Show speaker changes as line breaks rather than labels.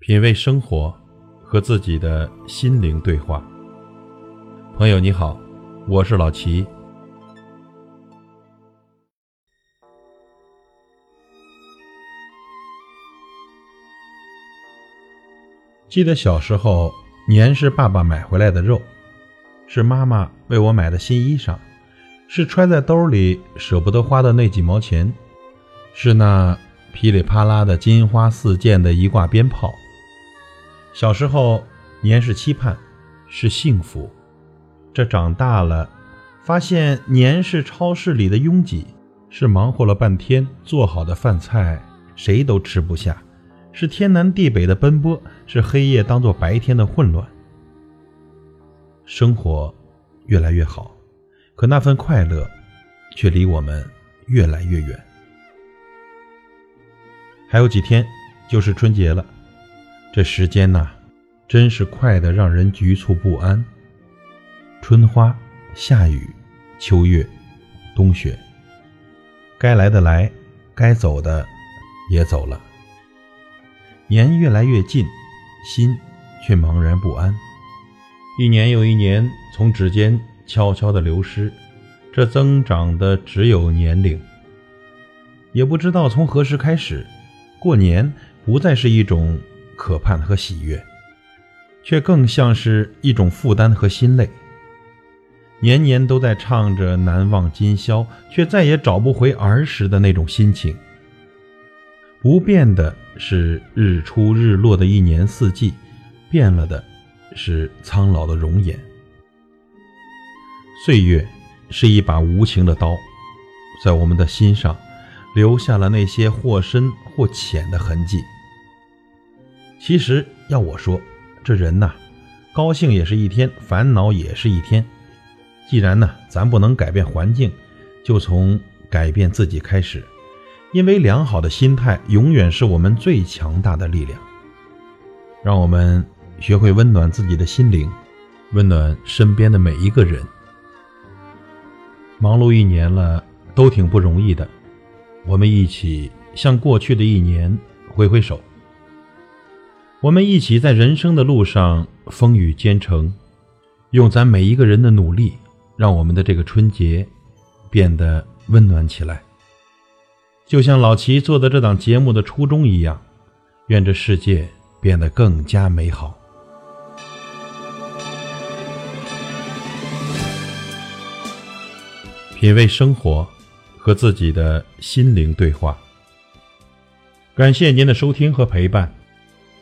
品味生活，和自己的心灵对话。朋友你好，我是老齐。记得小时候，年是爸爸买回来的肉，是妈妈为我买的新衣裳，是揣在兜里舍不得花的那几毛钱，是那噼里啪啦的金花四溅的一挂鞭炮。小时候，年是期盼，是幸福；这长大了，发现年是超市里的拥挤，是忙活了半天做好的饭菜谁都吃不下。是天南地北的奔波，是黑夜当做白天的混乱。生活越来越好，可那份快乐却离我们越来越远。还有几天就是春节了，这时间呐，真是快得让人局促不安。春花、夏雨、秋月、冬雪，该来的来，该走的也走了。年越来越近，心却茫然不安。一年又一年从指尖悄悄的流失，这增长的只有年龄。也不知道从何时开始，过年不再是一种可盼和喜悦，却更像是一种负担和心累。年年都在唱着难忘今宵，却再也找不回儿时的那种心情。不变的是日出日落的一年四季，变了的是苍老的容颜。岁月是一把无情的刀，在我们的心上留下了那些或深或浅的痕迹。其实要我说，这人呐，高兴也是一天，烦恼也是一天。既然呢，咱不能改变环境，就从改变自己开始。因为良好的心态永远是我们最强大的力量。让我们学会温暖自己的心灵，温暖身边的每一个人。忙碌一年了，都挺不容易的。我们一起向过去的一年挥挥手。我们一起在人生的路上风雨兼程，用咱每一个人的努力，让我们的这个春节变得温暖起来。就像老齐做的这档节目的初衷一样，愿这世界变得更加美好。品味生活，和自己的心灵对话。感谢您的收听和陪伴。